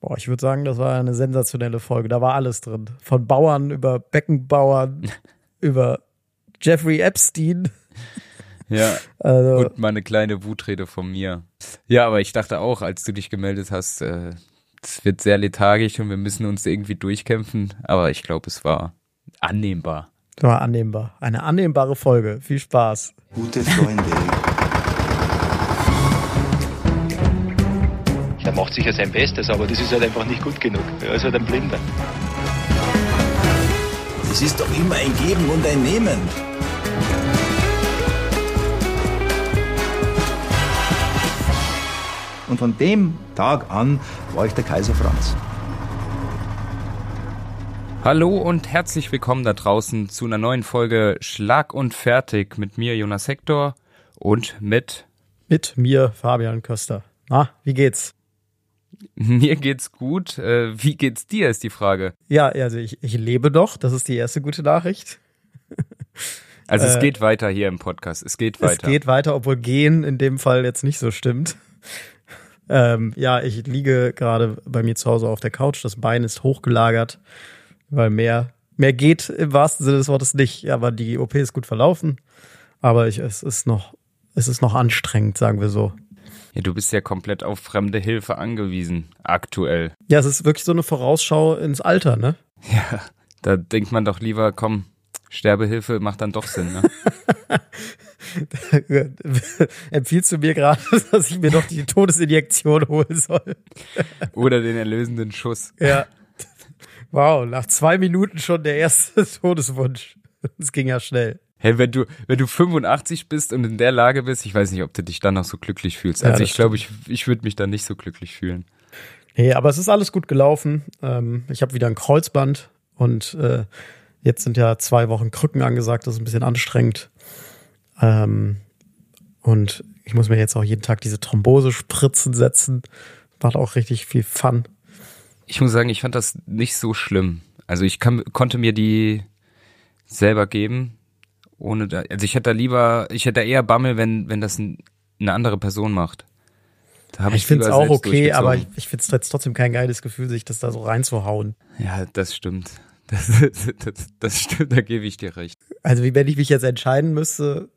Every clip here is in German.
Boah, ich würde sagen, das war eine sensationelle Folge. Da war alles drin. Von Bauern über Beckenbauern, über Jeffrey Epstein. Ja. Also, und mal eine kleine Wutrede von mir. Ja, aber ich dachte auch, als du dich gemeldet hast, äh, es wird sehr lethargisch und wir müssen uns irgendwie durchkämpfen. Aber ich glaube, es war annehmbar. Es war annehmbar. Eine annehmbare Folge. Viel Spaß. Gute Freunde. Er macht sicher sein Bestes, aber das ist halt einfach nicht gut genug. Er ist halt ein Blinder. Es ist doch immer ein Geben und ein Nehmen. Und von dem Tag an war ich der Kaiser Franz. Hallo und herzlich willkommen da draußen zu einer neuen Folge Schlag und Fertig mit mir, Jonas Hector, und mit. Mit mir, Fabian Köster. Na, wie geht's? Mir geht's gut. Äh, wie geht's dir, ist die Frage. Ja, also ich, ich lebe doch. Das ist die erste gute Nachricht. Also es äh, geht weiter hier im Podcast. Es geht weiter. Es geht weiter, obwohl gehen in dem Fall jetzt nicht so stimmt. Ähm, ja, ich liege gerade bei mir zu Hause auf der Couch. Das Bein ist hochgelagert, weil mehr, mehr geht im wahrsten Sinne des Wortes nicht. Aber die OP ist gut verlaufen. Aber ich, es ist noch, es ist noch anstrengend, sagen wir so. Ja, du bist ja komplett auf fremde Hilfe angewiesen, aktuell. Ja, es ist wirklich so eine Vorausschau ins Alter, ne? Ja, da denkt man doch lieber, komm, Sterbehilfe macht dann doch Sinn, ne? Empfiehlst du mir gerade, dass ich mir doch die Todesinjektion holen soll? Oder den erlösenden Schuss. Ja. Wow, nach zwei Minuten schon der erste Todeswunsch. Es ging ja schnell. Hey, wenn du, wenn du 85 bist und in der Lage bist, ich weiß nicht, ob du dich dann noch so glücklich fühlst. Also ja, ich glaube, ich, ich würde mich dann nicht so glücklich fühlen. Nee, aber es ist alles gut gelaufen. Ähm, ich habe wieder ein Kreuzband und äh, jetzt sind ja zwei Wochen Krücken angesagt. Das ist ein bisschen anstrengend. Ähm, und ich muss mir jetzt auch jeden Tag diese Thrombosespritzen setzen. Macht auch richtig viel Fun. Ich muss sagen, ich fand das nicht so schlimm. Also ich kann, konnte mir die selber geben ohne da, also ich hätte da lieber, ich hätte da eher Bammel, wenn, wenn das ein, eine andere Person macht. Da hab ich ich finde es auch okay, aber ich, ich finde es jetzt trotzdem kein geiles Gefühl, sich das da so reinzuhauen. Ja, das stimmt. Das, das, das stimmt, da gebe ich dir recht. Also wie wenn ich mich jetzt entscheiden müsste,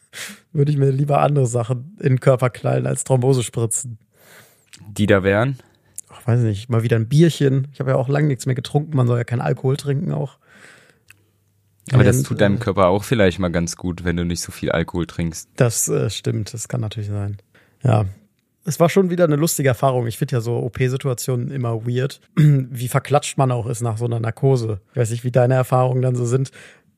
würde ich mir lieber andere Sachen in den Körper knallen als Thrombosespritzen. Die da wären? Ach, weiß nicht, mal wieder ein Bierchen. Ich habe ja auch lange nichts mehr getrunken, man soll ja keinen Alkohol trinken auch. Aber das tut deinem Körper auch vielleicht mal ganz gut, wenn du nicht so viel Alkohol trinkst. Das äh, stimmt, das kann natürlich sein. Ja. Es war schon wieder eine lustige Erfahrung. Ich finde ja so OP-Situationen immer weird, wie verklatscht man auch ist nach so einer Narkose. Ich weiß nicht, wie deine Erfahrungen dann so sind.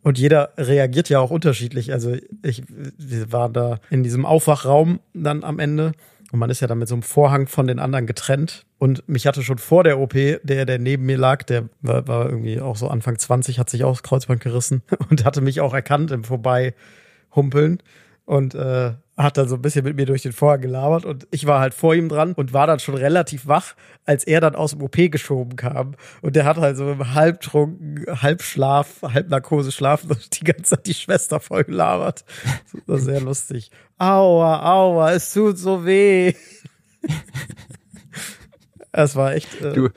Und jeder reagiert ja auch unterschiedlich. Also ich, wir waren da in diesem Aufwachraum dann am Ende und man ist ja dann mit so einem Vorhang von den anderen getrennt. Und mich hatte schon vor der OP, der, der neben mir lag, der war, war irgendwie auch so Anfang 20, hat sich auch das Kreuzband gerissen und hatte mich auch erkannt im Vorbeihumpeln. Und äh, hat dann so ein bisschen mit mir durch den Vorhang gelabert und ich war halt vor ihm dran und war dann schon relativ wach, als er dann aus dem OP geschoben kam. Und der hat halt so im Halbtrunken, Halbschlaf, Halbnarkose schlafen und die ganze Zeit die Schwester voll gelabert. Das war sehr lustig. Aua, aua, es tut so weh. Es war echt. Äh, du,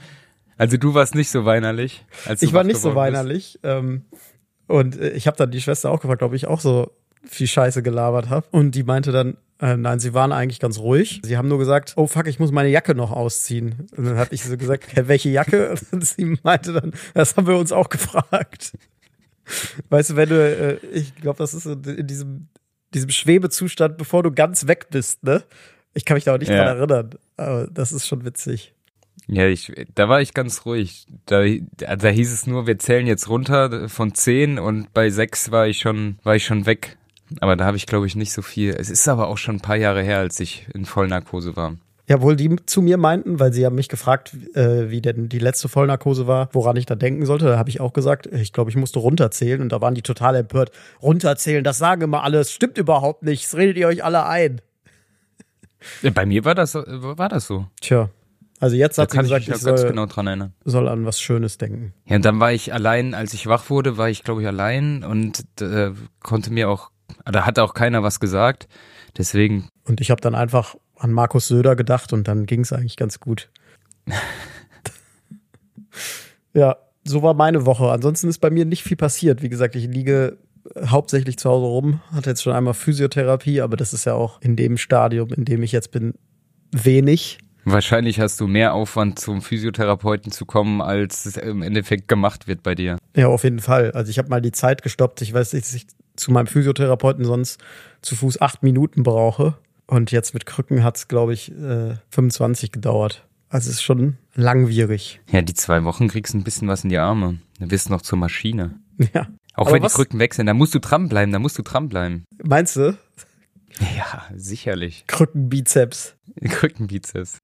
also du warst nicht so weinerlich. Als ich war nicht so weinerlich. Ähm, und äh, ich habe dann die Schwester auch gefragt, ob ich auch so viel Scheiße gelabert habe. Und die meinte dann, äh, nein, sie waren eigentlich ganz ruhig. Sie haben nur gesagt, oh fuck, ich muss meine Jacke noch ausziehen. Und dann habe ich so gesagt, hey, welche Jacke? Und sie meinte dann, das haben wir uns auch gefragt. Weißt du, wenn du, äh, ich glaube, das ist in diesem, diesem Schwebezustand, bevor du ganz weg bist, ne? Ich kann mich da auch nicht ja. dran erinnern. Aber das ist schon witzig. Ja, ich, da war ich ganz ruhig. Da, da hieß es nur, wir zählen jetzt runter von zehn und bei sechs war ich schon, war ich schon weg. Aber da habe ich, glaube ich, nicht so viel. Es ist aber auch schon ein paar Jahre her, als ich in Vollnarkose war. Ja, wohl die zu mir meinten, weil sie haben mich gefragt, äh, wie denn die letzte Vollnarkose war, woran ich da denken sollte. Da habe ich auch gesagt, ich glaube, ich musste runterzählen und da waren die total empört. Runterzählen, das sagen immer alle, es stimmt überhaupt nicht, das redet ihr euch alle ein. Ja, bei mir war das, war das so. Tja. Also jetzt hat da sie gesagt, ich, ich soll, genau dran erinnern. soll an was Schönes denken. Ja, und dann war ich allein, als ich wach wurde, war ich, glaube ich, allein und äh, konnte mir auch da hat auch keiner was gesagt. Deswegen. Und ich habe dann einfach an Markus Söder gedacht und dann ging es eigentlich ganz gut. Ja, so war meine Woche. Ansonsten ist bei mir nicht viel passiert. Wie gesagt, ich liege hauptsächlich zu Hause rum, hatte jetzt schon einmal Physiotherapie, aber das ist ja auch in dem Stadium, in dem ich jetzt bin, wenig. Wahrscheinlich hast du mehr Aufwand, zum Physiotherapeuten zu kommen, als es im Endeffekt gemacht wird bei dir. Ja, auf jeden Fall. Also ich habe mal die Zeit gestoppt. Ich weiß nicht, zu meinem Physiotherapeuten sonst zu Fuß acht Minuten brauche. Und jetzt mit Krücken hat es, glaube ich, äh, 25 gedauert. Also es ist schon langwierig. Ja, die zwei Wochen kriegst du ein bisschen was in die Arme. Du bist noch zur Maschine. Ja. Auch Aber wenn was- die Krücken wechseln, da musst du dranbleiben, da musst du dranbleiben. Meinst du? Ja, sicherlich. Krückenbizeps. Krückenbizeps.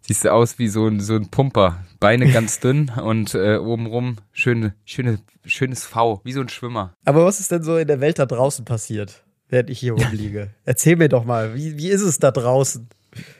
Siehst du aus wie so ein, so ein Pumper. Beine ganz dünn und äh, obenrum schöne, schöne, schönes V, wie so ein Schwimmer. Aber was ist denn so in der Welt da draußen passiert, während ich hier rumliege? Erzähl mir doch mal, wie, wie ist es da draußen?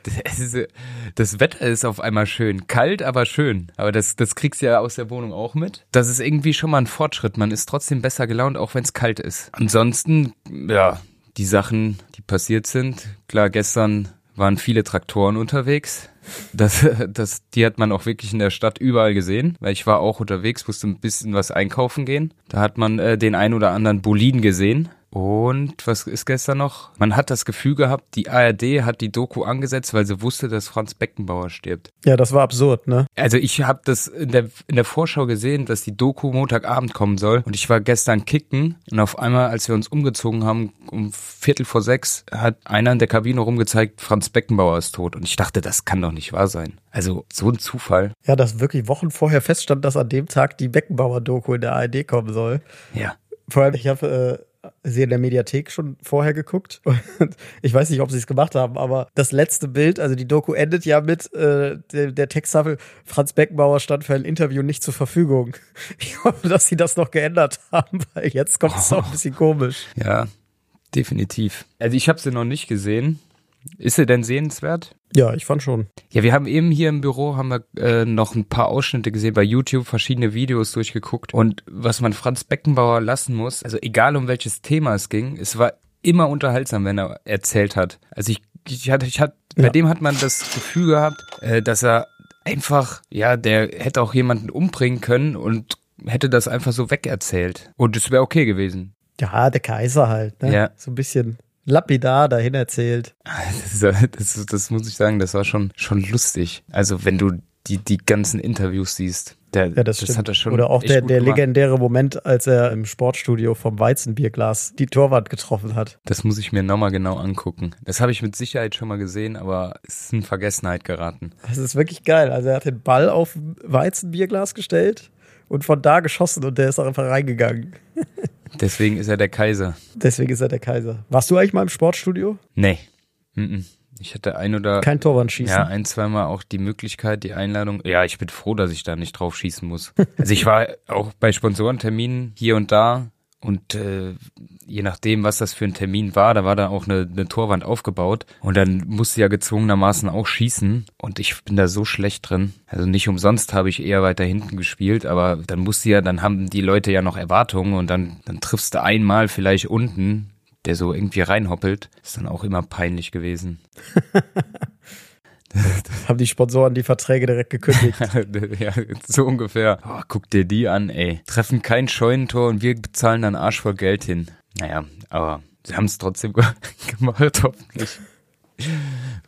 Das, das Wetter ist auf einmal schön. Kalt, aber schön. Aber das, das kriegst du ja aus der Wohnung auch mit. Das ist irgendwie schon mal ein Fortschritt. Man ist trotzdem besser gelaunt, auch wenn es kalt ist. Ansonsten, ja, die Sachen, die passiert sind. Klar, gestern waren viele Traktoren unterwegs. Das, das, die hat man auch wirklich in der Stadt überall gesehen, weil ich war auch unterwegs, musste ein bisschen was einkaufen gehen. Da hat man äh, den ein oder anderen Boliden gesehen. Und was ist gestern noch? Man hat das Gefühl gehabt, die ARD hat die Doku angesetzt, weil sie wusste, dass Franz Beckenbauer stirbt. Ja, das war absurd, ne? Also ich habe das in der, in der Vorschau gesehen, dass die Doku Montagabend kommen soll. Und ich war gestern kicken und auf einmal, als wir uns umgezogen haben, um Viertel vor sechs, hat einer in der Kabine rumgezeigt, Franz Beckenbauer ist tot. Und ich dachte, das kann doch nicht wahr sein. Also so ein Zufall. Ja, dass wirklich Wochen vorher feststand, dass an dem Tag die Beckenbauer-Doku in der ARD kommen soll. Ja. Vor allem, ich habe äh, sie in der Mediathek schon vorher geguckt. Und ich weiß nicht, ob sie es gemacht haben, aber das letzte Bild, also die Doku endet ja mit äh, der, der Texttafel, Franz Beckenbauer stand für ein Interview nicht zur Verfügung. Ich hoffe, dass sie das noch geändert haben, weil jetzt kommt es auch ein bisschen komisch. Ja, definitiv. Also ich habe sie noch nicht gesehen. Ist sie denn sehenswert? Ja, ich fand schon. Ja, wir haben eben hier im Büro haben wir äh, noch ein paar Ausschnitte gesehen bei YouTube, verschiedene Videos durchgeguckt und was man Franz Beckenbauer lassen muss, also egal um welches Thema es ging, es war immer unterhaltsam, wenn er erzählt hat. Also ich, ich hatte, ich hatte, bei Ja. dem hat man das Gefühl gehabt, äh, dass er einfach, ja, der hätte auch jemanden umbringen können und hätte das einfach so wegerzählt und es wäre okay gewesen. Ja, der Kaiser halt, ne? Ja. So ein bisschen lapidar dahin erzählt. Das, das, das muss ich sagen, das war schon, schon lustig. Also wenn du die, die ganzen Interviews siehst, der, Ja, das, stimmt. hat er schon Oder auch der, der gemacht. legendäre Moment, als er im Sportstudio vom Weizenbierglas die Torwand getroffen hat. Das muss ich mir nochmal genau angucken. Das habe ich mit Sicherheit schon mal gesehen, aber es ist in Vergessenheit geraten. Das ist wirklich geil. Also er hat den Ball auf Weizenbierglas gestellt und von da geschossen und der ist auch einfach reingegangen. Deswegen ist er der Kaiser. Deswegen ist er der Kaiser. Warst du eigentlich mal im Sportstudio? Nee. Ich hatte ein oder Kein Torwand schießen. ja, ein, zweimal auch die Möglichkeit, die Einladung. Ja, ich bin froh, dass ich da nicht drauf schießen muss. Also ich war auch bei Sponsorenterminen hier und da und äh, je nachdem, was das für ein Termin war, da war da auch eine, eine Torwand aufgebaut und dann musste ja gezwungenermaßen auch schießen und ich bin da so schlecht drin. Also nicht umsonst habe ich eher weiter hinten gespielt, aber dann musste ja, dann haben die Leute ja noch Erwartungen und dann, dann triffst du einmal vielleicht unten, der so irgendwie reinhoppelt, ist dann auch immer peinlich gewesen. Haben die Sponsoren die Verträge direkt gekündigt. ja, so ungefähr. Oh, guck dir die an, ey. Treffen kein Scheunentor und wir bezahlen dann Arsch voll Geld hin. Naja, aber sie haben es trotzdem ge- gemacht, hoffentlich.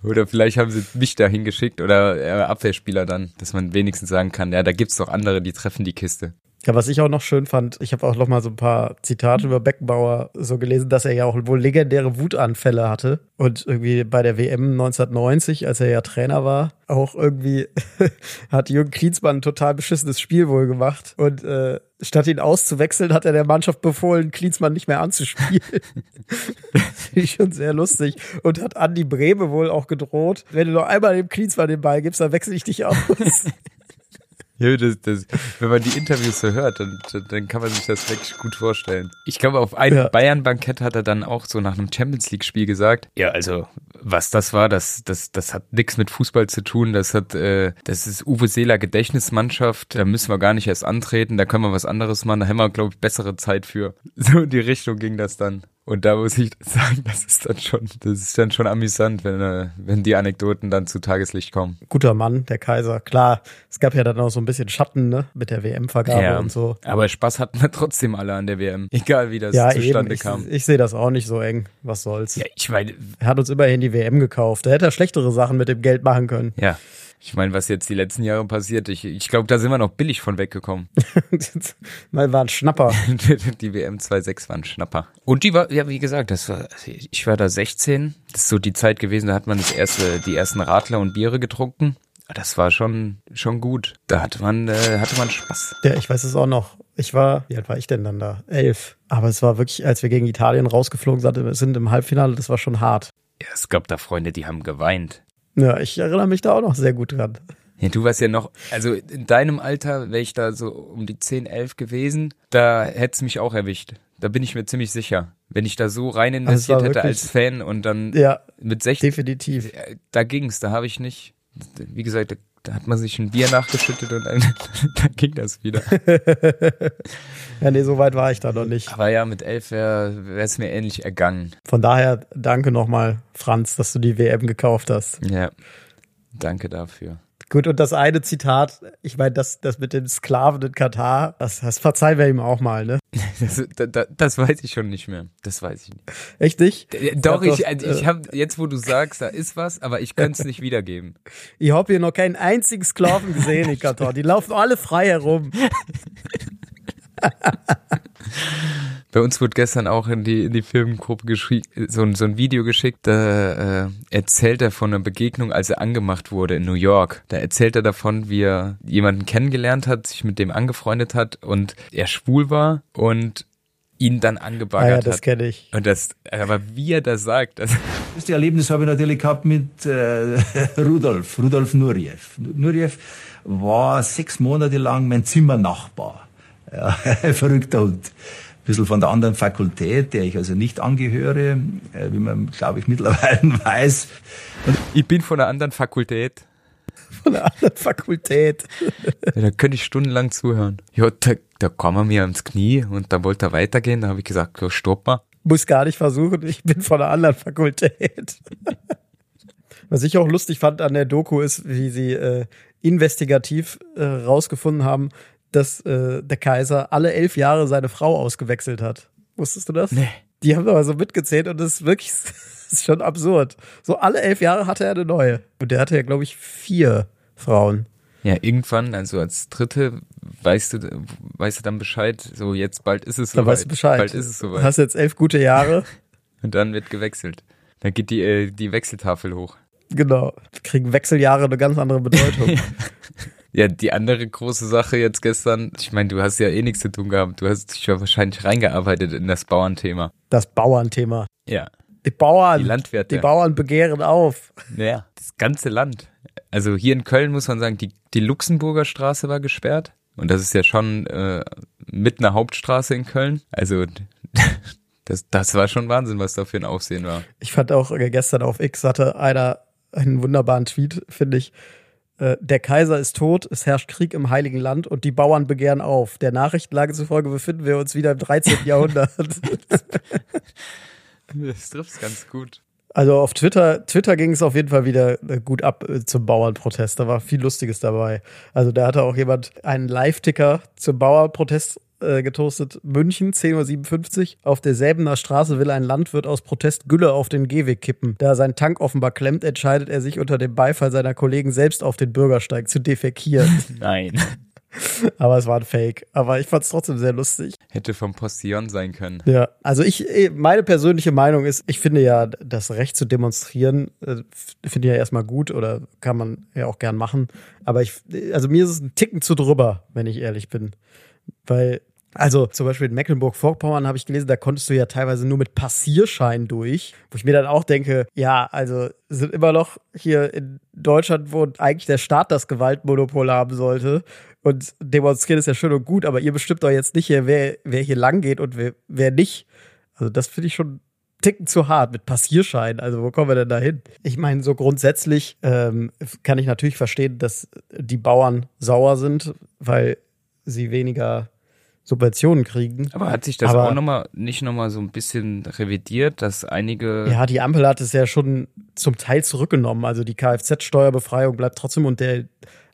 Oder vielleicht haben sie mich da hingeschickt oder äh, Abwehrspieler dann, dass man wenigstens sagen kann, ja, da gibt's doch andere, die treffen die Kiste. Ja, was ich auch noch schön fand, ich habe auch noch mal so ein paar Zitate über Beckenbauer so gelesen, dass er ja auch wohl legendäre Wutanfälle hatte und irgendwie bei der WM 1990, als er ja Trainer war, auch irgendwie hat Jürgen Klinsmann ein total beschissenes Spiel wohl gemacht und äh, statt ihn auszuwechseln, hat er der Mannschaft befohlen, Klinsmann nicht mehr anzuspielen. das finde ich schon sehr lustig und hat Andi Breme wohl auch gedroht, wenn du noch einmal dem Klinsmann den Ball gibst, dann wechsel ich dich aus. Ja, das, das, wenn man die Interviews so hört, dann, dann kann man sich das wirklich gut vorstellen. Ich glaube, auf einem Ja. Bayern-Bankett hat er dann auch so nach einem Champions League-Spiel gesagt, ja, also was das war, das, das, das hat nichts mit Fußball zu tun, das hat, äh, das ist Uwe Seeler Gedächtnismannschaft, da müssen wir gar nicht erst antreten, da können wir was anderes machen, da haben wir, glaube ich, bessere Zeit für. So in die Richtung ging das dann. Und da muss ich sagen, das ist dann schon, das ist dann schon amüsant, wenn, äh, wenn die Anekdoten dann zu Tageslicht kommen. Guter Mann, der Kaiser. Klar, es gab ja dann auch so ein bisschen Schatten, ne, mit der WM-Vergabe und so. Aber Spaß hatten wir trotzdem alle an der WM. Egal wie das Ja, zustande eben. Ich, kam. ich sehe das auch nicht so eng. Was soll's? ja, ich meine, Er hat uns immerhin die WM gekauft. Da hätte er schlechtere Sachen mit dem Geld machen können. ja. Ich meine, was jetzt die letzten Jahre passiert, ich, ich glaube, da sind wir noch billig von weggekommen. Mal war ein Schnapper. die WM 2.6 war ein Schnapper. Und die war, ja, wie gesagt, das war, ich war da 16. Das ist so die Zeit gewesen, da hat man das erste, die ersten Radler und Biere getrunken. Das war schon, schon gut. Da hatte man, äh, hatte man Spaß. Ja, ich weiß es auch noch. Ich war, wie alt war ich denn dann da? Elf. Aber es war wirklich, als wir gegen Italien rausgeflogen sind, sind im Halbfinale, das war schon hart. Ja, es gab da Freunde, die haben geweint. Ja, ich erinnere mich da auch noch sehr gut dran. Ja, du warst ja noch, also in deinem Alter wäre ich da so um die 10, 11 gewesen, da hätte es mich auch erwischt. Da bin ich mir ziemlich sicher. Wenn ich da so rein investiert war hätte als Fan und dann Ja, mit 16, definitiv. äh, da ging's, da habe ich nicht, wie gesagt, da, hat man sich ein Bier nachgeschüttet und dann, dann ging das wieder. Ja, nee, so weit war ich da noch nicht. Aber ja, mit 11 wäre es mir ähnlich ergangen. Von daher danke nochmal, Franz, dass du die WM gekauft hast. Ja, danke dafür. Gut, und das eine Zitat, ich meine, das, das mit dem Sklaven in Katar, das, das verzeihen wir ihm auch mal, ne? Das, das, das weiß ich schon nicht mehr. Das weiß ich nicht. Echt nicht? Äh, Doch, ich, äh, ich habe jetzt, wo du sagst, da ist was, aber ich könnte es nicht wiedergeben. Ich habe hier noch keinen einzigen Sklaven gesehen in Katar. Die laufen alle frei herum. Bei uns wurde gestern auch in die, in die Filmgruppe geschickt, so, ein- so ein Video geschickt, da äh, erzählt er von einer Begegnung, als er angemacht wurde in New York. Da erzählt er davon, wie er jemanden kennengelernt hat, sich mit dem angefreundet hat und er schwul war und ihn dann Ah ja, angebaggert das kenne ich. Und das, aber wie er das sagt, das, Das Erlebnis habe ich natürlich gehabt mit äh, Rudolf, Rudolf Nurjev. Nurjev war sechs Monate lang mein Zimmernachbar. Ja, verrückter Hund. Bisschen von der anderen Fakultät, der ich also nicht angehöre, äh, wie man, glaube ich, mittlerweile weiß. ich bin von einer anderen Fakultät. Von der anderen Fakultät. Ja, da könnte ich stundenlang zuhören. Ja, da, da kam er mir ans Knie und da wollte er weitergehen. Da habe ich gesagt, so, stopp mal. Muss gar nicht versuchen, ich bin von der anderen Fakultät. Was ich auch lustig fand an der Doku ist, wie sie äh, investigativ äh, rausgefunden haben, dass äh, der Kaiser alle elf Jahre seine Frau ausgewechselt hat. Wusstest du das? Nee. Die haben aber so mitgezählt und das ist wirklich das ist schon absurd. So alle elf Jahre hatte er eine neue. Und der hatte ja, glaube ich, vier Frauen. Ja, irgendwann, also als Dritte, weißt du, weißt du dann Bescheid, so jetzt bald ist es Da soweit. weißt du Bescheid. Bald ist es soweit. Hast jetzt elf gute Jahre. Und dann wird gewechselt. Dann geht die, äh, die Wechseltafel hoch. genau. Kriegen Wechseljahre eine ganz andere Bedeutung. Ja, die andere große Sache jetzt gestern, ich meine, du hast ja eh nichts zu tun gehabt. Du hast dich ja wahrscheinlich reingearbeitet in das Bauernthema. Das Bauernthema. Ja. Die Bauern, Die Landwirte. die Bauern begehren auf. Ja, das ganze Land. Also hier in Köln muss man sagen, die, die Luxemburger Straße war gesperrt. Und das ist ja schon äh, mit einer Hauptstraße in Köln. Also das, das war schon Wahnsinn, was da für ein Aufsehen war. Ich fand auch äh, gestern auf X hatte einer einen wunderbaren Tweet, finde ich. Äh, Der Kaiser ist tot, es herrscht Krieg im Heiligen Land und die Bauern begehren auf. Der Nachrichtenlage zufolge befinden wir uns wieder im 13. Jahrhundert. Das trifft ganz gut. Also auf Twitter, Twitter ging es auf jeden Fall wieder äh, gut ab äh, zum Bauernprotest. Da war viel Lustiges dabei. Also da hatte auch jemand einen Live-Ticker zum Bauernprotest äh, getoastet. München, 10.57 Uhr. Auf der Säbener Straße will ein Landwirt aus Protest Gülle auf den Gehweg kippen. Da sein Tank offenbar klemmt, entscheidet er sich unter dem Beifall seiner Kollegen selbst auf den Bürgersteig zu defekieren. Nein. Aber es war ein Fake. Aber ich fand es trotzdem sehr lustig. Hätte vom Postillon sein können. Ja, also ich, eh, meine persönliche Meinung ist, ich finde ja, das Recht zu demonstrieren, äh, finde ich ja erstmal gut oder kann man ja auch gern machen. Aber ich, also mir ist es ein Ticken zu drüber, wenn ich ehrlich bin. Weil, also zum Beispiel in Mecklenburg-Vorpommern habe ich gelesen, da konntest du ja teilweise nur mit Passierschein durch, wo ich mir dann auch denke, ja, also sind immer noch hier in Deutschland, wo eigentlich der Staat das Gewaltmonopol haben sollte. Und demonstrieren ist ja schön und gut, aber ihr bestimmt doch jetzt nicht hier, wer, wer hier lang geht und wer, wer nicht. Also das finde ich schon Ticken zu hart mit Passierschein. Also wo kommen wir denn da hin? Ich meine, so grundsätzlich ähm, kann ich natürlich verstehen, dass die Bauern sauer sind, weil sie weniger Subventionen kriegen. Aber hat sich das Aber- auch noch mal, nicht nochmal so ein bisschen revidiert, dass einige. Ja, die Ampel hat es ja schon zum Teil zurückgenommen. Also die Kfz-Steuerbefreiung bleibt trotzdem und der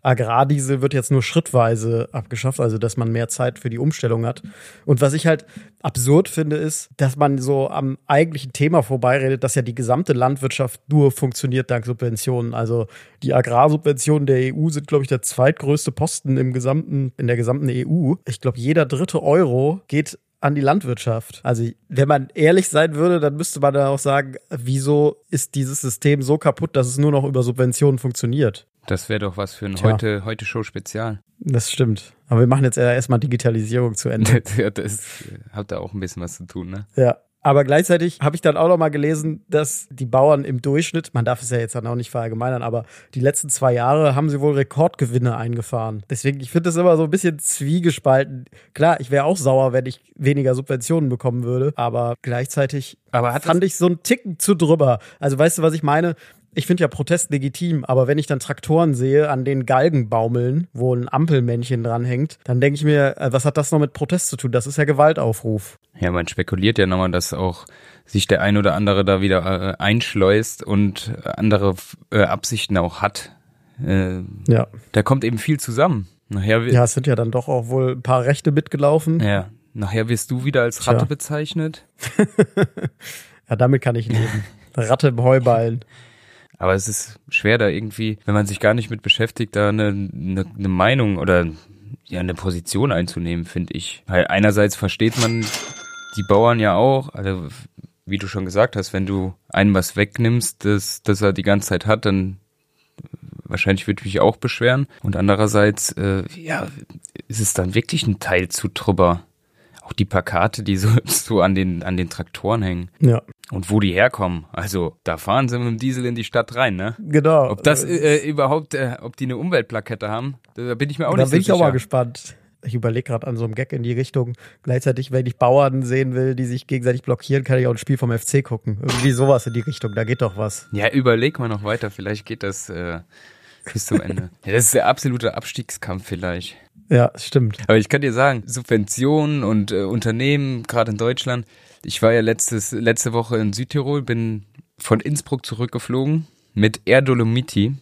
Agrardiesel wird jetzt nur schrittweise abgeschafft, also dass man mehr Zeit für die Umstellung hat. Und was ich halt absurd finde, ist, dass man so am eigentlichen Thema vorbeiredet, dass ja die gesamte Landwirtschaft nur funktioniert dank Subventionen. Also die Agrarsubventionen der EU sind, glaube ich, der zweitgrößte Posten im gesamten, in der gesamten EU. Ich glaube, jeder dritte Euro geht an die Landwirtschaft. Also, wenn man ehrlich sein würde, dann müsste man da auch sagen, wieso ist dieses System so kaputt, dass es nur noch über Subventionen funktioniert? Das wäre doch was für ein Tja. heute, heute Show Spezial. Das stimmt. Aber wir machen jetzt erstmal Digitalisierung zu Ende. Ja, das hat da auch ein bisschen was zu tun, ne? ja. Aber gleichzeitig habe ich dann auch noch mal gelesen, dass die Bauern im Durchschnitt, man darf es ja jetzt dann auch nicht verallgemeinern, aber die letzten zwei Jahre haben sie wohl Rekordgewinne eingefahren. Deswegen, ich finde das immer so ein bisschen zwiegespalten. Klar, ich wäre auch sauer, wenn ich weniger Subventionen bekommen würde, aber gleichzeitig Aber hat fand ich so einen Ticken zu drüber. Also weißt du, was ich meine? Ich finde ja Protest legitim, aber wenn ich dann Traktoren sehe, an denen Galgen baumeln, wo ein Ampelmännchen dranhängt, dann denke ich mir, äh, was hat das noch mit Protest zu tun? Das ist ja Gewaltaufruf. Ja, man spekuliert ja nochmal, dass auch sich der ein oder andere da wieder äh, einschleust und andere äh, Absichten auch hat. Äh, Ja. da kommt eben viel zusammen. Nachher, Ja, es sind ja dann doch auch wohl ein paar Rechte mitgelaufen. ja, nachher wirst du wieder als Ratte Tja. bezeichnet. Ja, damit kann ich leben. Ratte im Heuballen. Aber es ist schwer, da irgendwie, wenn man sich gar nicht mit beschäftigt, da eine, eine, eine Meinung oder ja eine Position einzunehmen, finde ich. Weil einerseits versteht man die Bauern ja auch, also wie du schon gesagt hast, wenn du einem was wegnimmst, das, das er die ganze Zeit hat, dann wahrscheinlich würde ich mich auch beschweren. Und andererseits, äh, ja, ist es dann wirklich ein Teil zu drüber. Auch die Plakate, die so, so an den, an den Traktoren hängen. Ja, Und wo die herkommen. Also, da fahren sie mit dem Diesel in die Stadt rein, ne? genau. Ob das äh, überhaupt, äh, ob die eine Umweltplakette haben, da bin ich mir auch da nicht bin so ich auch mal sicher. gespannt. Ich überlege gerade an so einem Gag in die Richtung. Gleichzeitig, wenn ich Bauern sehen will, die sich gegenseitig blockieren, kann ich auch ein Spiel vom FC gucken. Irgendwie sowas in die Richtung. Da geht doch was. Ja, überleg mal noch weiter, vielleicht geht das äh, bis zum Ende. ja, das ist der absolute Abstiegskampf vielleicht. Ja, stimmt. Aber ich kann dir sagen, Subventionen und äh, Unternehmen, gerade in Deutschland. Ich war ja letztes, letzte Woche in Südtirol, bin von Innsbruck zurückgeflogen mit Air Dolomiti.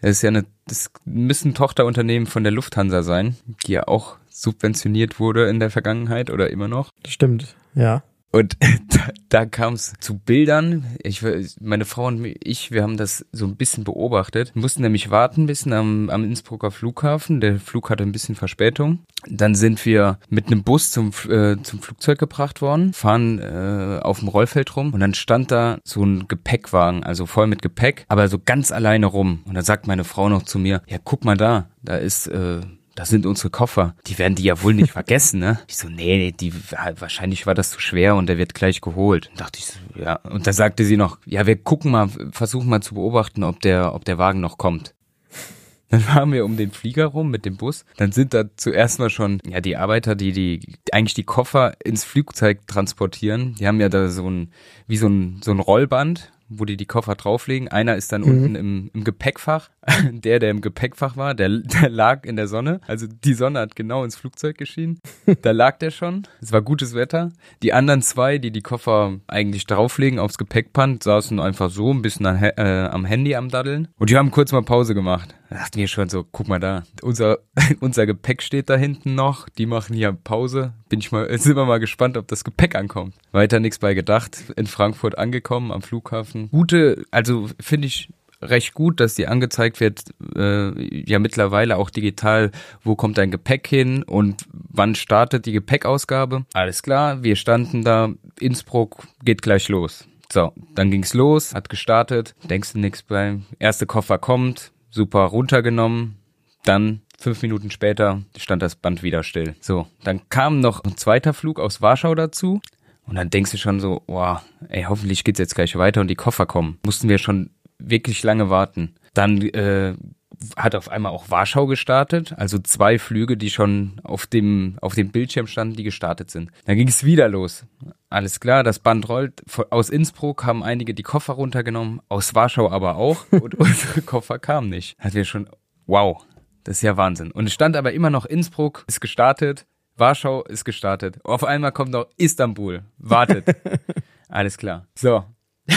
Das ist ja eine, das müssen Tochterunternehmen von der Lufthansa sein, die ja auch subventioniert wurde in der Vergangenheit oder immer noch. Stimmt. Ja. Und da, da kam es zu Bildern. Ich, meine Frau und ich, wir haben das so ein bisschen beobachtet. Wir mussten nämlich warten ein bisschen am, am Innsbrucker Flughafen. Der Flug hatte ein bisschen Verspätung. Dann sind wir mit einem Bus zum, äh, zum Flugzeug gebracht worden, fahren äh, auf dem Rollfeld rum und dann stand da so ein Gepäckwagen, also voll mit Gepäck, aber so ganz alleine rum. Und dann sagt meine Frau noch zu mir, ja guck mal da, da ist... Äh, das sind unsere Koffer. Die werden die ja wohl nicht vergessen, ne? Ich so, nee, nee, die, wahrscheinlich war das zu schwer und der wird gleich geholt. Und dachte ich so, ja. Und da sagte sie noch, ja, wir gucken mal, versuchen mal zu beobachten, ob der, ob der Wagen noch kommt. Dann fahren wir um den Flieger rum mit dem Bus. Dann sind da zuerst mal schon, ja, die Arbeiter, die, die, eigentlich die Koffer ins Flugzeug transportieren. Die haben ja da so ein, wie so ein, so ein Rollband, wo die die Koffer drauflegen. Einer ist dann Mhm. unten im, im Gepäckfach. Der, der im Gepäckfach war, der, der lag in der Sonne. Also die Sonne hat genau ins Flugzeug geschienen. Da lag der schon. Es war gutes Wetter. Die anderen zwei, die die Koffer eigentlich drauflegen aufs Gepäckband, saßen einfach so ein bisschen an, äh, am Handy am Daddeln. Und die haben kurz mal Pause gemacht. Da dachten wir schon so, guck mal da, unser, unser Gepäck steht da hinten noch. Die machen hier Pause. Bin ich mal, sind wir mal gespannt, ob das Gepäck ankommt. Weiter nichts bei gedacht. In Frankfurt angekommen am Flughafen. Gute, also finde ich recht gut, dass dir angezeigt wird, äh, ja mittlerweile auch digital, wo kommt dein Gepäck hin und wann startet die Gepäckausgabe. Alles klar, wir standen da, Innsbruck geht gleich los. So, dann ging's los, hat gestartet, denkst du nix bei, erste Koffer kommt, super runtergenommen, dann fünf Minuten später stand das Band wieder still. So, dann kam noch ein zweiter Flug aus Warschau dazu. Und dann denkst du schon so, wow, ey, hoffentlich geht's jetzt gleich weiter und die Koffer kommen. Mussten wir schon wirklich lange warten. Dann äh, hat auf einmal auch Warschau gestartet, also zwei Flüge, die schon auf dem auf dem Bildschirm standen, die gestartet sind. Dann ging es wieder los. Alles klar, das Band rollt. Aus Innsbruck haben einige die Koffer runtergenommen, aus Warschau aber auch und unsere Koffer kamen nicht. Hat wir schon, wow, das ist ja Wahnsinn. Und es stand aber immer noch Innsbruck, ist gestartet, Warschau ist gestartet. Auf einmal kommt noch Istanbul. Wartet. Alles klar. So.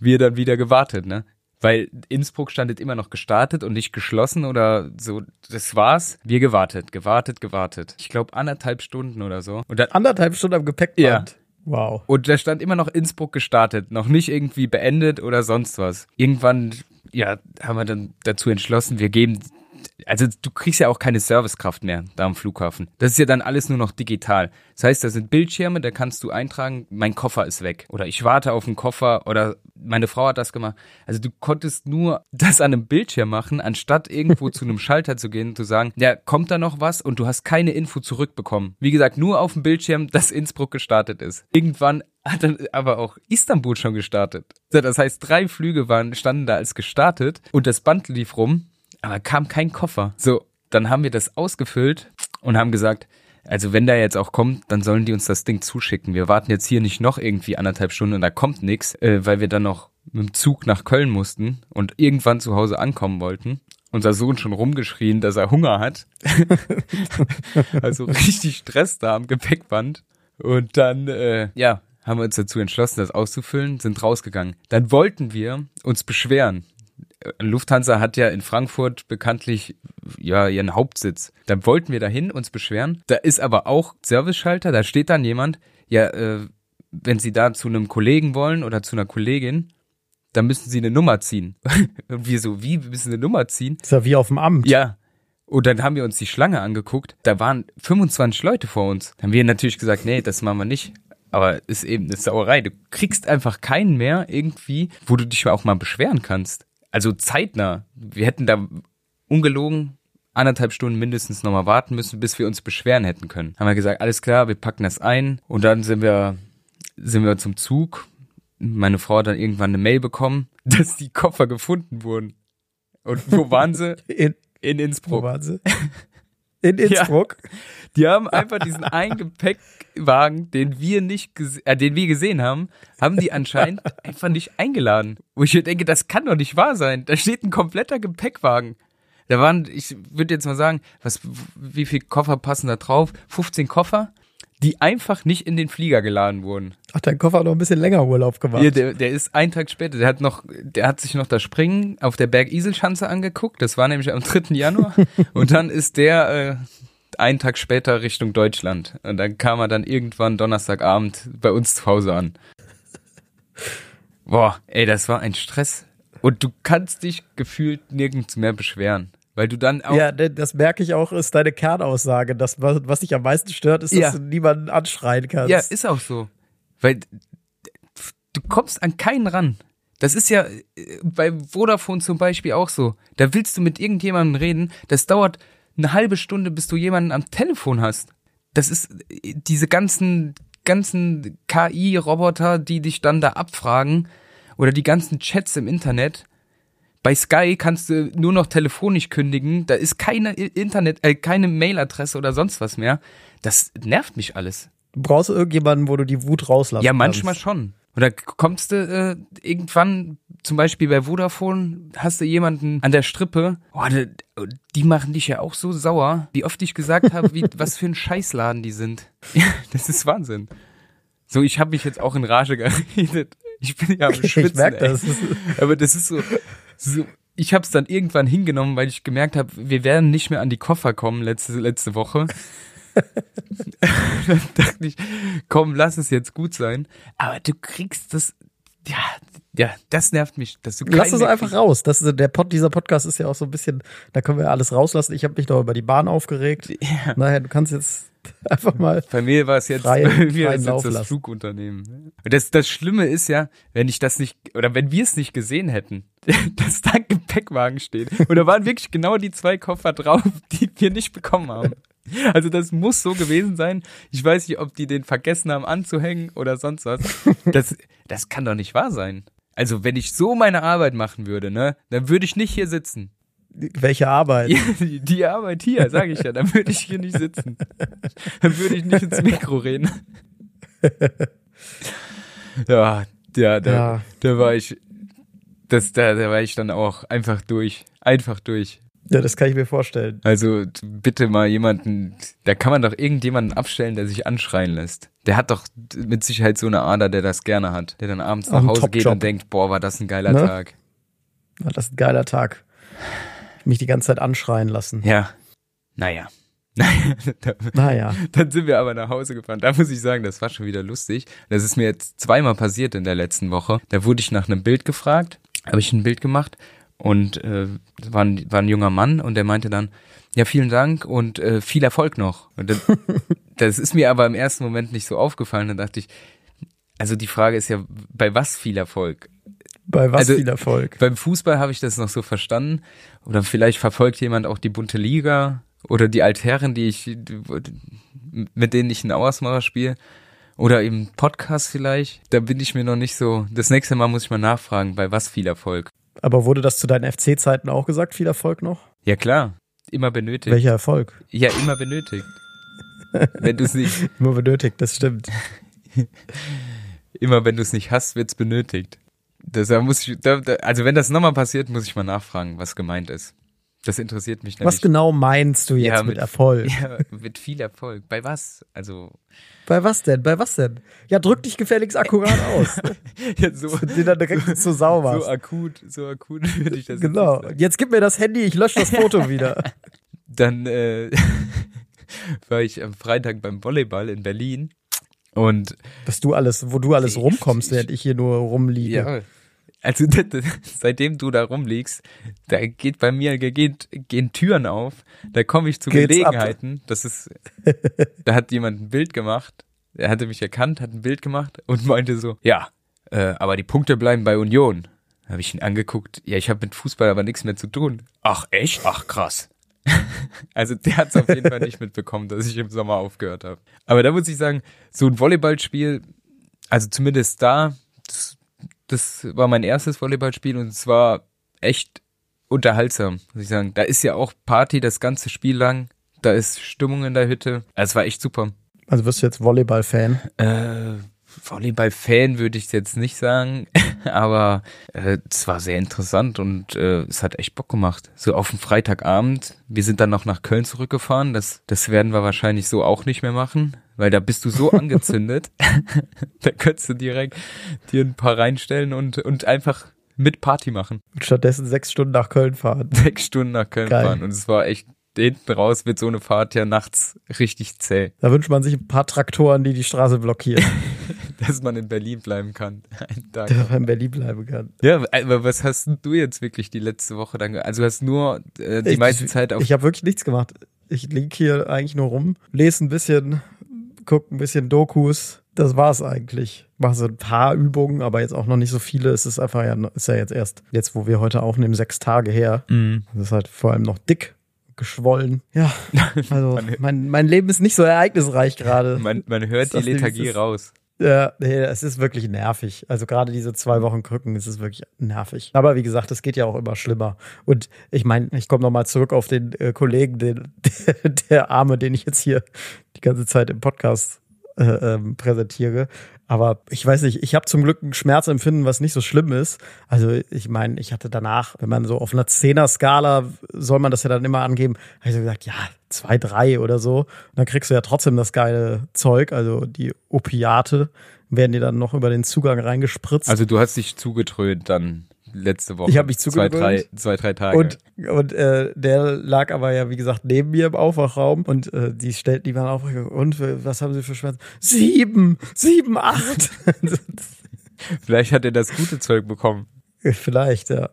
Wir dann wieder gewartet, ne? Weil Innsbruck standet immer noch gestartet und nicht geschlossen oder so. Das war's. Wir gewartet, gewartet, gewartet. Ich glaube anderthalb Stunden oder so. Und dann Anderthalb Stunden am Gepäckband. Ja. Wow. und da stand immer noch Innsbruck gestartet, noch nicht irgendwie beendet oder sonst was. Irgendwann, ja, haben wir dann dazu entschlossen, wir geben, also du kriegst ja auch keine Servicekraft mehr da am Flughafen. Das ist ja dann alles nur noch digital. Das heißt, da sind Bildschirme, da kannst du eintragen, mein Koffer ist weg. Oder ich warte auf einen Koffer oder meine Frau hat das gemacht. Also du konntest nur das an einem Bildschirm machen, anstatt irgendwo zu einem Schalter zu gehen und zu sagen, ja, kommt da noch was und du hast keine Info zurückbekommen. Wie gesagt, nur auf dem Bildschirm, dass Innsbruck gestartet ist. Irgendwann hat dann aber auch Istanbul schon gestartet. Das heißt, drei Flüge waren, standen da als gestartet und das Band lief rum, aber kam kein Koffer. So, dann haben wir das ausgefüllt und haben gesagt, also wenn da jetzt auch kommt, dann sollen die uns das Ding zuschicken. Wir warten jetzt hier nicht noch irgendwie anderthalb Stunden und da kommt nichts, äh, weil wir dann noch mit dem Zug nach Köln mussten und irgendwann zu Hause ankommen wollten. Unser Sohn schon rumgeschrien, dass er Hunger hat. also richtig Stress da am Gepäckband. Und dann, äh, ja, haben wir uns dazu entschlossen, das auszufüllen, sind rausgegangen. Dann wollten wir uns beschweren. Lufthansa hat ja in Frankfurt bekanntlich ja ihren Hauptsitz. Dann wollten wir dahin uns beschweren. Da ist aber auch Serviceschalter, da steht dann jemand, ja, äh, wenn Sie da zu einem Kollegen wollen oder zu einer Kollegin, dann müssen Sie eine Nummer ziehen. Und wir so, wie, wir müssen eine Nummer ziehen? Ist ja wie auf dem Amt. Ja. Und dann haben wir uns die Schlange angeguckt. Da waren 25 Leute vor uns. Dann haben wir natürlich gesagt, nee, das machen wir nicht. Aber ist eben eine Sauerei. Du kriegst einfach keinen mehr irgendwie, wo du dich auch mal beschweren kannst. Also zeitnah. Wir hätten da ungelogen anderthalb Stunden mindestens nochmal warten müssen, bis wir uns beschweren hätten können. Haben wir gesagt, alles klar, wir packen das ein. Und dann sind wir, sind wir zum Zug. Meine Frau hat dann irgendwann eine Mail bekommen, dass die Koffer gefunden wurden. Und wo waren sie? In, In wo Innsbruck. waren sie? In Innsbruck. Die haben einfach diesen einen Gepäckwagen, den wir nicht, äh, den wir gesehen haben, haben die anscheinend einfach nicht eingeladen. Wo ich mir denke, das kann doch nicht wahr sein. Da steht ein kompletter Gepäckwagen. Da waren, ich würde jetzt mal sagen, was, wie viel Koffer passen da drauf? 15 Koffer, die einfach nicht in den Flieger geladen wurden. Ach, dein Koffer hat noch ein bisschen länger Urlaub gemacht. Ja, der, der ist einen Tag später, der hat noch, der hat sich noch das Springen auf der Bergiselschanze angeguckt. Das war nämlich am 3. Januar. und dann ist der äh, einen Tag später Richtung Deutschland. Und dann kam er dann irgendwann Donnerstagabend bei uns zu Hause an. Boah, ey, das war ein Stress. Und du kannst dich gefühlt nirgends mehr beschweren. Weil du dann auch. Ja, das merke ich auch, ist deine Kernaussage. Das, was, was dich am meisten stört, ist, dass Ja. du niemanden anschreien kannst. Ja, ist auch so. Weil du kommst an keinen ran. Das ist ja äh, bei Vodafone zum Beispiel auch so. Da willst du mit irgendjemandem reden, das dauert eine halbe Stunde, bis du jemanden am Telefon hast. Das ist äh, diese ganzen, ganzen KI-Roboter, die dich dann da abfragen oder die ganzen Chats im Internet. Bei Sky kannst du nur noch telefonisch kündigen. Da ist keine Internet, äh, keine Mailadresse oder sonst was mehr. Das nervt mich alles. Du brauchst irgendjemanden, wo du die Wut rauslassen Ja, manchmal kannst. schon. Oder kommst du äh, irgendwann, zum Beispiel bei Vodafone, hast du jemanden an der Strippe, oh, die, machen dich ja auch so sauer, wie oft ich gesagt habe, wie, was für ein Scheißladen die sind. Ja, das ist Wahnsinn. So, ich habe mich jetzt auch in Rage geredet. Ich bin ja am Schwitzen. Ich merke ey. das. Aber das ist so, so ich habe es dann irgendwann hingenommen, weil ich gemerkt habe, wir werden nicht mehr an die Koffer kommen letzte, letzte Woche. dann dachte ich, komm, lass es jetzt gut sein. Aber du kriegst das, ja, ja, das nervt mich, dass du Lass es einfach raus. Das ist, der Pod, dieser Podcast ist ja auch so ein bisschen, da können wir ja alles rauslassen. Ich habe mich doch über die Bahn aufgeregt. Ja. Naja, du kannst jetzt einfach mal. Bei mir war es jetzt, Freien- bei mir ist jetzt das. Flugunternehmen. Und das, das Schlimme ist ja, wenn ich das nicht, oder wenn wir es nicht gesehen hätten, dass da ein Gepäckwagen steht. Und da waren wirklich genau die zwei Koffer drauf, die wir nicht bekommen haben. Also das muss so gewesen sein. Ich weiß nicht, ob die den vergessen haben anzuhängen oder sonst was. Das, das kann doch nicht wahr sein. Also wenn ich so meine Arbeit machen würde, ne, dann würde ich nicht hier sitzen. Welche Arbeit? Die, die Arbeit hier, sage ich ja, dann würde ich hier nicht sitzen. Dann würde ich nicht ins Mikro reden. Ja, ja, da, Ja. da war ich, das, da, da war ich dann auch einfach durch. Einfach durch. Ja, das kann ich mir vorstellen. Also bitte mal jemanden, da kann man doch irgendjemanden abstellen, der sich anschreien lässt. Der hat doch mit Sicherheit so eine Ader, der das gerne hat, der dann abends nach Hause geht und denkt, boah, war das ein geiler Ne? Tag. Ja, das ein geiler Tag. Mich die ganze Zeit anschreien lassen. Ja. Naja. Da- Naja. Dann sind wir aber nach Hause gefahren. Da muss ich sagen, das war schon wieder lustig. Das ist mir jetzt zweimal passiert in der letzten Woche. Da wurde ich nach einem Bild gefragt, habe ich ein Bild gemacht und äh, war, ein, war ein junger Mann und der meinte dann, ja, vielen Dank und äh, viel Erfolg noch. Und dann, das ist mir aber im ersten Moment nicht so aufgefallen. Dann dachte ich, also die Frage ist ja, bei was viel Erfolg? Bei was Also- viel Erfolg. Beim Fußball habe ich das noch so verstanden. Oder vielleicht verfolgt jemand auch die bunte Liga oder die Altherren, die ich, mit denen ich einen Auersmacher spiele. Oder eben Podcast vielleicht. Da bin ich mir noch nicht so. Das nächste Mal muss ich mal nachfragen, bei was viel Erfolg. Aber wurde das zu deinen FC-Zeiten auch gesagt? Viel Erfolg noch? Ja klar, immer benötigt. Welcher Erfolg? Ja, immer benötigt. wenn du es nicht, Nur benötigt, das stimmt. immer wenn du es nicht hast, wird's benötigt. Das, da muss ich, da, da, also wenn das nochmal passiert, muss ich mal nachfragen, was gemeint ist. Das interessiert mich nämlich. Was genau meinst du jetzt Ja, mit, mit- Erfolg? Ja, mit viel Erfolg. Bei was? Also, Bei was denn? Bei was denn? Ja, drück dich gefälligst akkurat aus. ja, so, Den dann direkt zu sauber. so akut, so akut würde ich das genau. Jetzt gib mir das Handy, ich lösche das Foto wieder. Dann äh, war ich am Freitag beim Volleyball in Berlin und Was du alles, wo du alles Ich- rumkommst, ich- während ich hier nur rumliege. ja, also seitdem du da rumliegst, da geht bei mir geht, gehen Türen auf, da komme ich zu Geht's ab. Gelegenheiten. Das ist, da hat jemand ein Bild gemacht, er hatte mich erkannt, hat ein Bild gemacht und meinte so, ja, äh, aber die Punkte bleiben bei Union. Da habe ich ihn angeguckt, ja, ich habe mit Fußball aber nichts mehr zu tun. Ach echt? Ach krass. Also der hat es auf jeden Fall nicht mitbekommen, dass ich im Sommer aufgehört habe. Aber da muss ich sagen, so ein Volleyballspiel, also zumindest da, das, das war mein erstes Volleyballspiel und es war echt unterhaltsam, muss ich sagen. Da ist ja auch Party das ganze Spiel lang, da ist Stimmung in der Hütte. Also es war echt super. Also wirst du jetzt Volleyball-Fan? Äh, Volleyball-Fan würde ich jetzt nicht sagen, aber äh, es war sehr interessant und äh, es hat echt Bock gemacht. So auf dem Freitagabend, wir sind dann noch nach Köln zurückgefahren, das, das werden wir wahrscheinlich so auch nicht mehr machen, weil da bist du so angezündet, da könntest du direkt dir ein paar reinstellen und, und einfach mit Party machen. Und stattdessen sechs Stunden nach Köln fahren. Sechs Stunden nach Köln Geil. fahren und es war echt, hinten raus wird so eine Fahrt ja nachts richtig zäh, Da wünscht man sich ein paar Traktoren, die die Straße blockieren, dass man in Berlin bleiben kann. Dass man in Berlin bleiben kann. Ja, aber was hast du jetzt wirklich die letzte Woche dann? ge- Also du hast nur äh, die Ich- meiste Zeit auf. Ich habe wirklich nichts gemacht. Ich lieg hier eigentlich nur rum, lese ein bisschen, guck ein bisschen Dokus. Das war's eigentlich. Mache so ein paar Übungen, aber jetzt auch noch nicht so viele. Es ist einfach ja, ist ja jetzt erst, jetzt wo wir heute aufnehmen, sechs Tage her. Mhm. Das ist halt vor allem noch dick, geschwollen. Ja, also mein, mein Leben ist nicht so ereignisreich gerade. Man, man hört die Lethargie raus. Ja, nee, es ist wirklich nervig. Also gerade diese zwei Wochen Krücken, es ist wirklich nervig. Aber wie gesagt, es geht ja auch immer schlimmer. Und ich meine, ich komme nochmal zurück auf den äh, Kollegen, den, der, der Arme, den ich jetzt hier die ganze Zeit im Podcast äh, ähm, präsentiere. Aber ich weiß nicht, ich habe zum Glück ein Schmerzempfinden, was nicht so schlimm ist. Also ich meine, ich hatte danach, wenn man so auf einer Zehner-Skala soll man das ja dann immer angeben, habe ich so gesagt, ja, zwei, drei oder so. Und dann kriegst du ja trotzdem das geile Zeug, also die Opiate werden dir dann noch über den Zugang reingespritzt. Also du hast dich zugetrönt dann letzte Woche. Ich hab mich zwei, zugetrönt. drei, zwei, drei Tage. Und, und äh, der lag aber ja, wie gesagt, neben mir im Aufwachraum und äh, die stellten die waren auf und äh, was haben sie für Schmerzen? Sieben, sieben, acht. Vielleicht hat er das gute Zeug bekommen. Vielleicht, ja.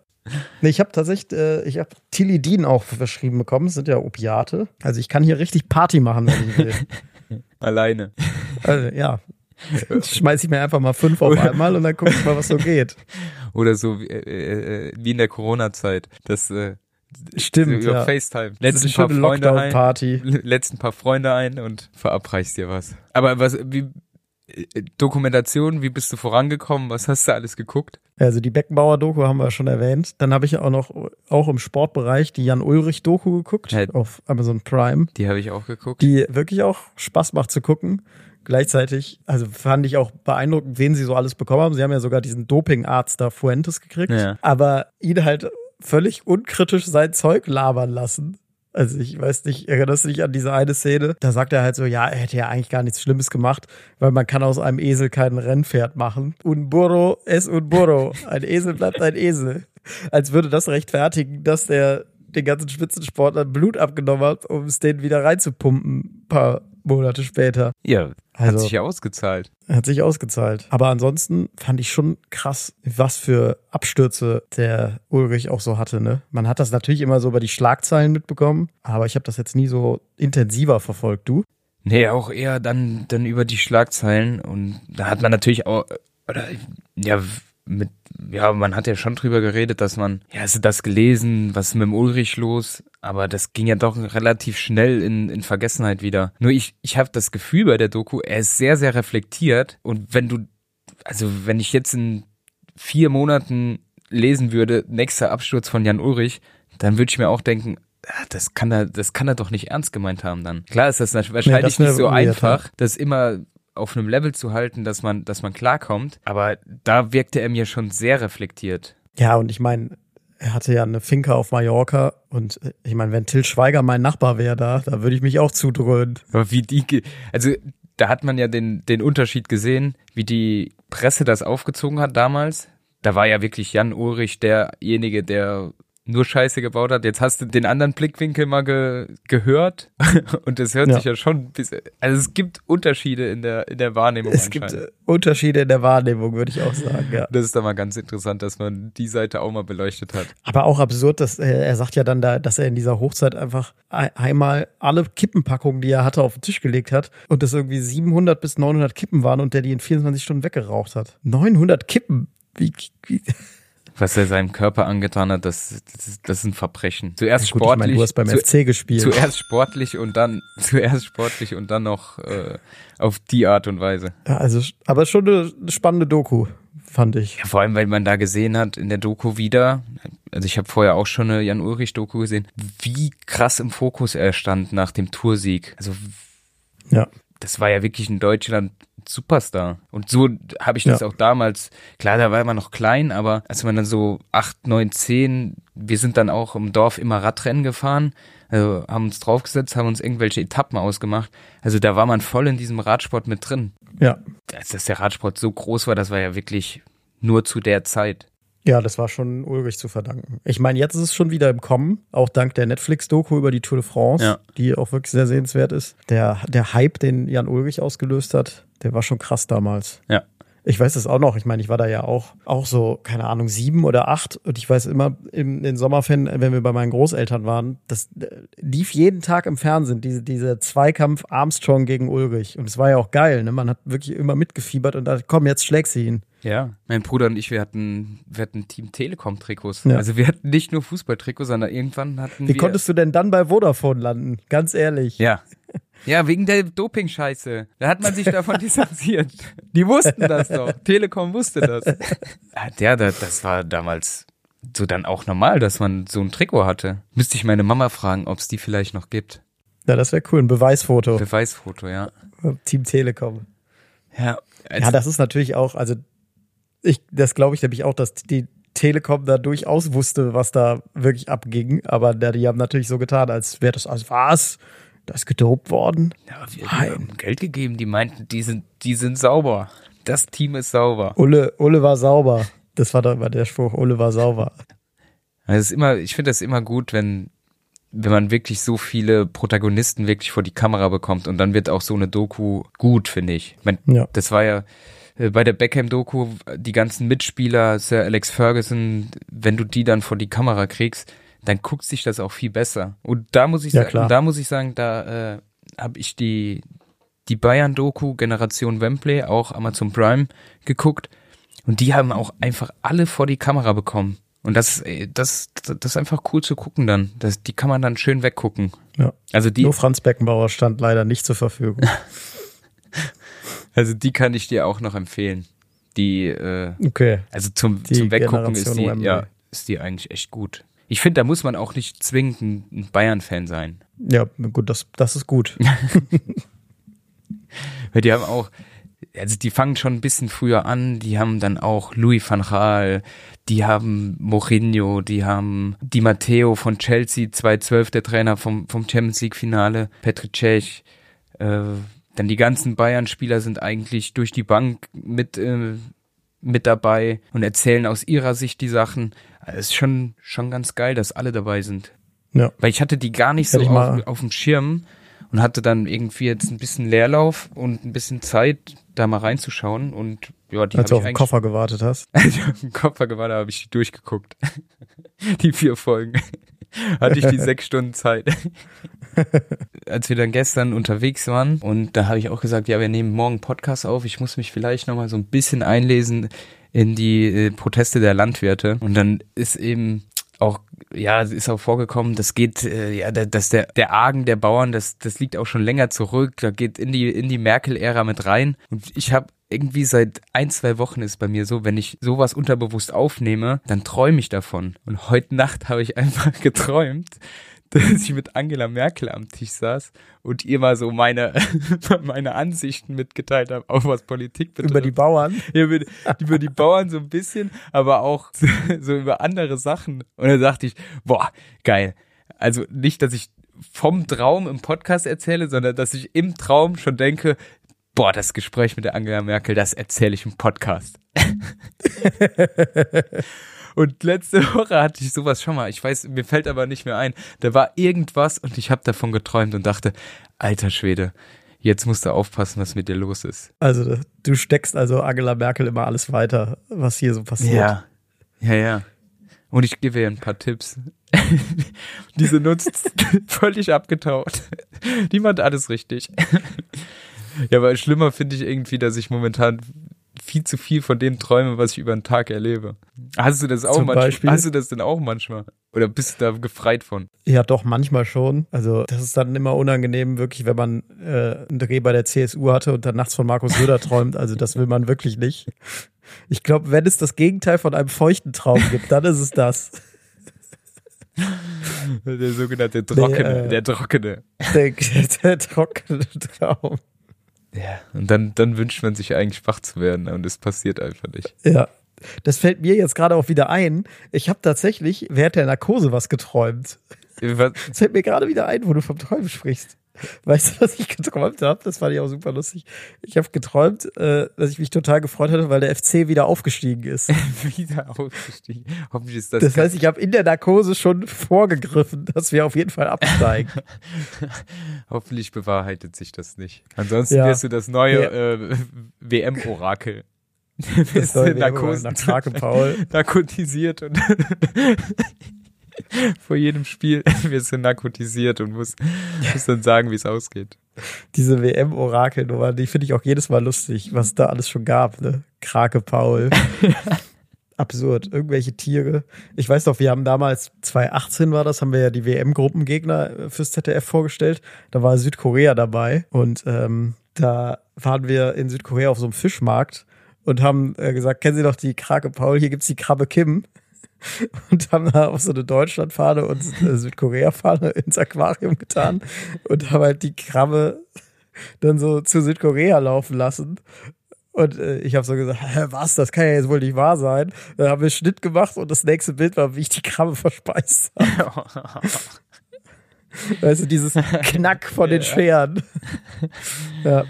Nee, ich habe tatsächlich, äh, ich habe Tilidin auch verschrieben bekommen. Das sind ja Opiate. Also ich kann hier richtig Party machen, wenn ich will. Alleine. Also, ja. Schmeiß ich mir einfach mal fünf auf einmal und dann guck ich mal, was so geht. Oder so wie, äh, äh, wie in der Corona-Zeit. Das äh, Stimmt, über ja. FaceTime. Eine paar Freunde ein, lädst ein paar Freunde ein und verabreichst dir was. Aber was, wie, Dokumentation, wie bist du vorangekommen? Was hast du alles geguckt? Also die Beckenbauer-Doku haben wir schon erwähnt. Dann habe ich auch noch, auch im Sportbereich, die Jan-Ulrich-Doku geguckt Ja. auf Amazon Prime, Die habe ich auch geguckt. die wirklich auch Spaß macht zu gucken. Gleichzeitig, also fand ich auch beeindruckend, wen sie so alles bekommen haben. Sie haben ja sogar diesen Dopingarzt da Fuentes gekriegt. Ja. Aber ihn halt völlig unkritisch sein Zeug labern lassen. Also ich weiß nicht, erinnerst du dich an diese eine Szene? Da sagt er halt so, ja, er hätte ja eigentlich gar nichts Schlimmes gemacht, weil man kann aus einem Esel kein Rennpferd machen. Un burro es un burro. Ein Esel bleibt ein Esel. Als würde das rechtfertigen, dass der den ganzen Spitzensportlern Blut abgenommen hat, um es denen wieder reinzupumpen, ein paar Monate später. Ja, Also- hat sich ja ausgezahlt. Hat sich ausgezahlt. Aber ansonsten fand ich schon krass, was für Abstürze der Ulrich auch so hatte. Ne? Man hat das natürlich immer so über die Schlagzeilen mitbekommen, aber ich habe das jetzt nie so intensiver verfolgt. Du? Nee, auch eher dann, dann über die Schlagzeilen und da hat man natürlich auch, oder, ja, mit, ja, man hat ja schon drüber geredet, dass man, ja, hast du das gelesen, was ist mit dem Ulrich los? Aber das ging ja doch relativ schnell in, in Vergessenheit wieder. Nur ich, ich habe das Gefühl bei der Doku, er ist sehr, sehr reflektiert und wenn du, also wenn ich jetzt in vier Monaten lesen würde, nächster Absturz von Jan Ulrich, dann würde ich mir auch denken, ah, das kann er, das kann er doch nicht ernst gemeint haben dann. Klar ist das wahrscheinlich das wär nicht so einfach, das immer auf einem Level zu halten, dass man, dass man klarkommt. Aber da wirkte er mir schon sehr reflektiert. Ja, und ich meine, er hatte ja eine Finca auf Mallorca und äh, ich meine, wenn Till Schweiger mein Nachbar wäre da, da würde ich mich auch zudröhnen. Aber wie die, also da hat man ja den, den Unterschied gesehen, wie die Presse das aufgezogen hat damals. Da war ja wirklich Jan Ulrich derjenige, der nur Scheiße gebaut hat. Jetzt hast du den anderen Blickwinkel mal ge gehört und das hört Ja. sich ja schon bis, also es gibt Unterschiede in der, in der Wahrnehmung Es gibt äh, Unterschiede in der Wahrnehmung, würde ich auch sagen, ja. Das ist doch mal ganz interessant, dass man die Seite auch mal beleuchtet hat. Aber auch absurd, dass er, er sagt ja dann da, dass er in dieser Hochzeit einfach ein- einmal alle Kippenpackungen, die er hatte, auf den Tisch gelegt hat und das irgendwie 700 bis 900 Kippen waren und der die in 24 Stunden weggeraucht hat. 900 Kippen? Wie, wie? Was er seinem Körper angetan hat, das, das, ist, das ist ein Verbrechen. Zuerst Gut, ich sportlich. meine, du hast beim zu, FC gespielt. Zuerst sportlich und dann zuerst sportlich und dann noch äh, auf die Art und Weise. Ja, also, aber schon eine spannende Doku, fand ich. Ja, vor allem, weil man da gesehen hat in der Doku wieder, also ich habe vorher auch schon eine Jan Ulrich Doku gesehen, wie krass im Fokus er stand nach dem Toursieg. Also Ja. Das war ja wirklich in Deutschland Superstar. Und so habe ich das Ja. auch damals, klar, da war man noch klein, aber als man dann so acht, neun, zehn, wir sind dann auch im Dorf immer Radrennen gefahren, also haben uns draufgesetzt, haben uns irgendwelche Etappen ausgemacht. Also da war man voll in diesem Radsport mit drin. Ja. Als dass der Radsport so groß war, das war ja wirklich nur zu der Zeit. Ja, das war schon Ulrich zu verdanken. Ich meine, jetzt ist es schon wieder im Kommen, auch dank der Netflix-Doku über die Tour de France, Ja. die auch wirklich sehr sehenswert ist. Der, der Hype, den Jan Ulrich ausgelöst hat, der war schon krass damals. Ja. Ich weiß das auch noch. Ich meine, ich war da ja auch, auch so, keine Ahnung, sieben oder acht. Und ich weiß immer in den Sommerferien, wenn wir bei meinen Großeltern waren, das äh, lief jeden Tag im Fernsehen, diese, diese Zweikampf Armstrong gegen Ulrich. Und es war ja auch geil, ne? Man hat wirklich immer mitgefiebert und da, komm, jetzt schlägst du ihn. Ja. Mein Bruder und ich, wir hatten, wir hatten Team Telekom-Trikots. Ja. Also wir hatten nicht nur Fußballtrikots, sondern irgendwann hatten Wie wir. konntest du denn dann bei Vodafone landen? Ganz ehrlich. Ja. Ja, wegen der Doping-Scheiße. Da hat man sich davon distanziert. Die wussten das doch. Telekom wusste das. Ja, der, das war damals so dann auch normal, dass man so ein Trikot hatte. Müsste ich meine Mama fragen, ob es die vielleicht noch gibt. Ja, das wäre cool. Ein Beweisfoto. Beweisfoto, ja. Team Telekom. Ja, Ja, das ist natürlich auch, also ich, das glaube ich nämlich auch, dass die Telekom da durchaus wusste, was da wirklich abging. Aber ja, die haben natürlich so getan, als wäre das, als was? Das ist gedopt worden? ja, wir haben Geld gegeben, die meinten, die sind, die sind sauber. Das Team ist sauber. Ulle, Ulle war sauber. Das war doch immer der Spruch, Ulle war sauber. Also ist immer, ich finde das immer gut, wenn, wenn man wirklich so viele Protagonisten wirklich vor die Kamera bekommt und dann wird auch so eine Doku gut, finde ich. ich mein, Ja. Das war ja bei der Beckham-Doku, die ganzen Mitspieler, Sir Alex Ferguson, wenn du die dann vor die Kamera kriegst, dann guckt sich das auch viel besser. Und da muss ich Ja, sagen, da muss ich sagen, da äh, habe ich die die Bayern-Doku Generation Wembley, auch Amazon Prime, geguckt. Und die haben auch einfach alle vor die Kamera bekommen. Und das, äh, das, das ist einfach cool zu gucken dann. Das, die kann man dann schön weggucken. Ja. Also die, Nur Franz Beckenbauer stand leider nicht zur Verfügung. also die kann ich dir auch noch empfehlen. Die, äh, Okay. also zum, Die zum Weggucken ist die, ja, ist die eigentlich echt gut. Ich finde, da muss man auch nicht zwingend ein ein Bayern-Fan sein. Ja, gut, das, das ist gut. Weil die haben auch, also die fangen schon ein bisschen früher an, die haben dann auch Louis van Gaal, die haben Mourinho, die haben Di Matteo von Chelsea, 2012 der Trainer vom, vom Champions League Finale, Petr Cech, äh, dann die ganzen Bayern-Spieler sind eigentlich durch die Bank mit, äh, mit dabei und erzählen aus ihrer Sicht die Sachen. Es ist schon, schon ganz geil, dass alle dabei sind. Ja. Weil ich hatte die gar nicht Hätte so auf, auf dem Schirm und hatte dann irgendwie jetzt ein bisschen Leerlauf und ein bisschen Zeit, da mal reinzuschauen und ja, die Als du auf den Koffer gewartet hast. als ich auf den Koffer gewartet habe, habe ich die durchgeguckt. Die vier Folgen. Hatte ich die sechs Stunden Zeit. Als wir dann gestern unterwegs waren und da habe ich auch gesagt, ja, wir nehmen morgen Podcast auf. Ich muss mich vielleicht nochmal so ein bisschen einlesen in die äh, Proteste der Landwirte. Und dann ist eben auch, ja, ist auch vorgekommen, das geht, äh, ja, da- dass der, der Argen der Bauern, das, das liegt auch schon länger zurück, da geht in die, in die Merkel-Ära mit rein. Und ich habe irgendwie seit ein, zwei Wochen ist bei mir so, wenn ich sowas unterbewusst aufnehme, dann träume ich davon. Und heute Nacht habe ich einfach geträumt, dass ich mit Angela Merkel am Tisch saß und ihr mal so meine, meine Ansichten mitgeteilt habe, auch was Politik betrifft. Über die Bauern. Ja, über, über die Bauern so ein bisschen, aber auch so über andere Sachen. Und dann dachte ich, boah, geil. Also nicht, dass ich vom Traum im Podcast erzähle, sondern dass ich im Traum schon denke, boah, das Gespräch mit der Angela Merkel, das erzähle ich im Podcast. Und letzte Woche hatte ich sowas schon mal. Ich weiß, mir fällt aber nicht mehr ein. Da war irgendwas und ich habe davon geträumt und dachte, alter Schwede, jetzt musst du aufpassen, was mit dir los ist. Also du steckst also Angela Merkel immer alles weiter, was hier so passiert. Ja. Ja, ja. Und ich gebe ihr ein paar Tipps. Diese nutzt völlig abgetaucht. Die macht alles richtig. Ja, aber schlimmer finde ich irgendwie, dass ich momentan viel zu viel von dem träume, was ich über den Tag erlebe. Hast du das auch Zum manchmal? Beispiel? Hast du das denn auch manchmal? Oder bist du da gefreit von? Ja, doch, manchmal schon. Also, das ist dann immer unangenehm, wirklich, wenn man äh, einen Dreh bei der CSU hatte und dann nachts von Markus Söder träumt. Also, das will man wirklich nicht. Ich glaube, wenn es das Gegenteil von einem feuchten Traum gibt, dann ist es das. Der sogenannte Trockene, äh, der Trockene. Der, der trockene Traum. Ja. Und dann, dann wünscht man sich eigentlich wach zu werden und es passiert einfach nicht. Ja. Das fällt mir jetzt gerade auch wieder ein. Ich habe tatsächlich während der Narkose was geträumt. Was, Das fällt mir gerade wieder ein, wo du vom Träumen sprichst. Weißt du, was ich geträumt habe? Das fand ich auch super lustig. Ich habe geträumt, äh, dass ich mich total gefreut hatte, weil der FC wieder aufgestiegen ist. wieder aufgestiegen. Hoffentlich ist das, Das heißt, ich habe in der Narkose schon vorgegriffen, dass wir auf jeden Fall absteigen. Hoffentlich bewahrheitet sich das nicht. Ansonsten Ja. wirst du das neue Ja. äh, WM-Orakel. Das Wirst soll du mir Narkos- nach Krake Paul. narkotisiert und vor jedem Spiel wirst du narkotisiert und musst, musst dann sagen, wie es ausgeht. Diese WM-Orakelnummer, die finde ich auch jedes Mal lustig, was da alles schon gab, ne? Krake Paul. Absurd. Irgendwelche Tiere. Ich weiß doch, wir haben damals, 2018 war das, haben wir ja die WM-Gruppengegner äh, fürs ZDF vorgestellt. Da war Südkorea dabei und ähm, da waren wir in Südkorea auf so einem Fischmarkt und haben äh, gesagt, kennen Sie doch die Krake Paul, hier gibt's die Krabbe Kim. Und haben da auf so eine Deutschlandfahne und Südkorea-Fahne ins Aquarium getan und haben halt die Krabbe dann so zu Südkorea laufen lassen. Und äh, ich habe so gesagt, Hä, was, das kann ja jetzt wohl nicht wahr sein. Dann haben wir Schnitt gemacht und das nächste Bild war, wie ich die Krabbe verspeist habe. Weißt du, dieses Knack von den. Scheren. ja,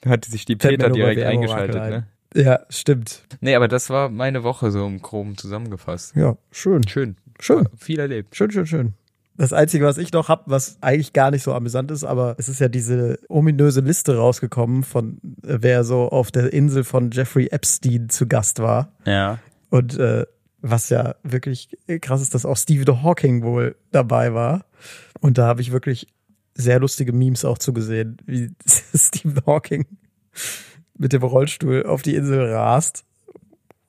Da hatte sich die Peter direkt eingeschaltet, ein. ne? Ja, stimmt. Nee, aber das war meine Woche so im Groben zusammengefasst. Ja, schön. Schön. Schön. Viel erlebt. Schön, schön, schön. Das Einzige, was ich noch hab, was eigentlich gar nicht so amüsant ist, aber es ist ja diese ominöse Liste rausgekommen von äh, wer so auf der Insel von Jeffrey Epstein zu Gast war. Ja. Und äh, was ja wirklich krass ist, dass auch Stephen Hawking wohl dabei war. Und da habe ich wirklich sehr lustige Memes auch zugesehen, wie Stephen Hawking mit dem Rollstuhl auf die Insel rast.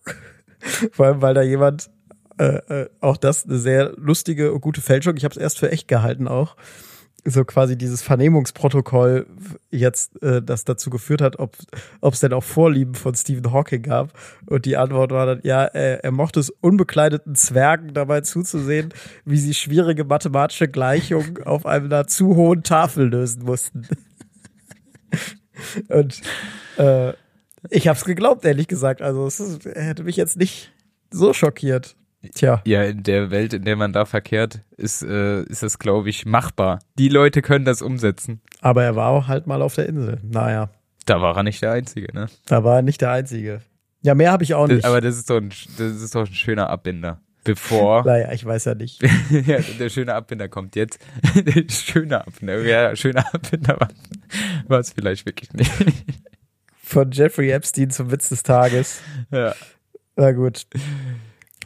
Vor allem, weil da jemand, äh, äh, auch das eine sehr lustige und gute Fälschung, ich habe es erst für echt gehalten auch, so quasi dieses Vernehmungsprotokoll jetzt, äh, das dazu geführt hat, ob es denn auch Vorlieben von Stephen Hawking gab. Und die Antwort war dann, ja, er, er mochte es unbekleideten Zwergen dabei zuzusehen, wie sie schwierige mathematische Gleichungen auf einer zu hohen Tafel lösen mussten. Und äh, Ich hab's geglaubt, ehrlich gesagt. Also es ist, hätte mich jetzt nicht so schockiert. Tja. Ja, in der Welt, in der man da verkehrt, ist, äh, ist das, glaube ich, machbar. Die Leute können das umsetzen. Aber er war auch halt mal auf der Insel. Naja, Da war er nicht der Einzige, ne? da war er nicht der Einzige. Ja, mehr habe ich auch Das, nicht. aber das ist doch ein, das ist doch ein schöner Abbinder. Bevor naja, ich weiß ja nicht. ja, der schöne Abbinder kommt jetzt. der schöne Abbinder. Ja, schöner Abbinder war, es vielleicht wirklich nicht. Von Jeffrey Epstein zum Witz des Tages. ja. Na gut.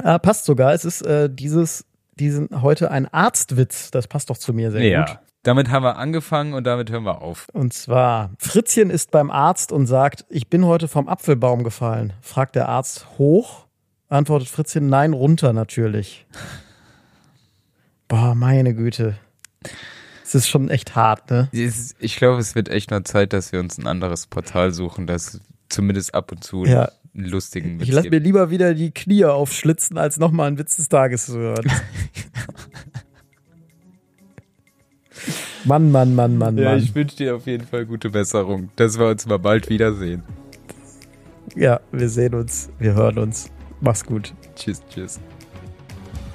Ah, passt sogar. Es ist äh, dieses, diesen heute ein Arztwitz. Das passt doch zu mir sehr ja. gut. Damit haben wir angefangen und damit hören wir auf. Und zwar, Fritzchen ist beim Arzt und sagt, ich bin heute vom Apfelbaum gefallen. Fragt der Arzt hoch, antwortet Fritzchen, nein, runter natürlich. Boah, meine Güte. Es ist schon echt hart, ne? Ich glaube, es wird echt mal Zeit, dass wir uns ein anderes Portal suchen, das zumindest ab und zu Ja. einen lustigen Witz Ich lasse mir lieber wieder die Knie aufschlitzen, als nochmal einen Witz des Tages zu hören. Mann, Mann, Mann, Mann, Ja, Mann. ich wünsche dir auf jeden Fall gute Besserung, dass wir uns mal bald wiedersehen. Ja, wir sehen uns, wir hören uns. Mach's gut. Tschüss, tschüss.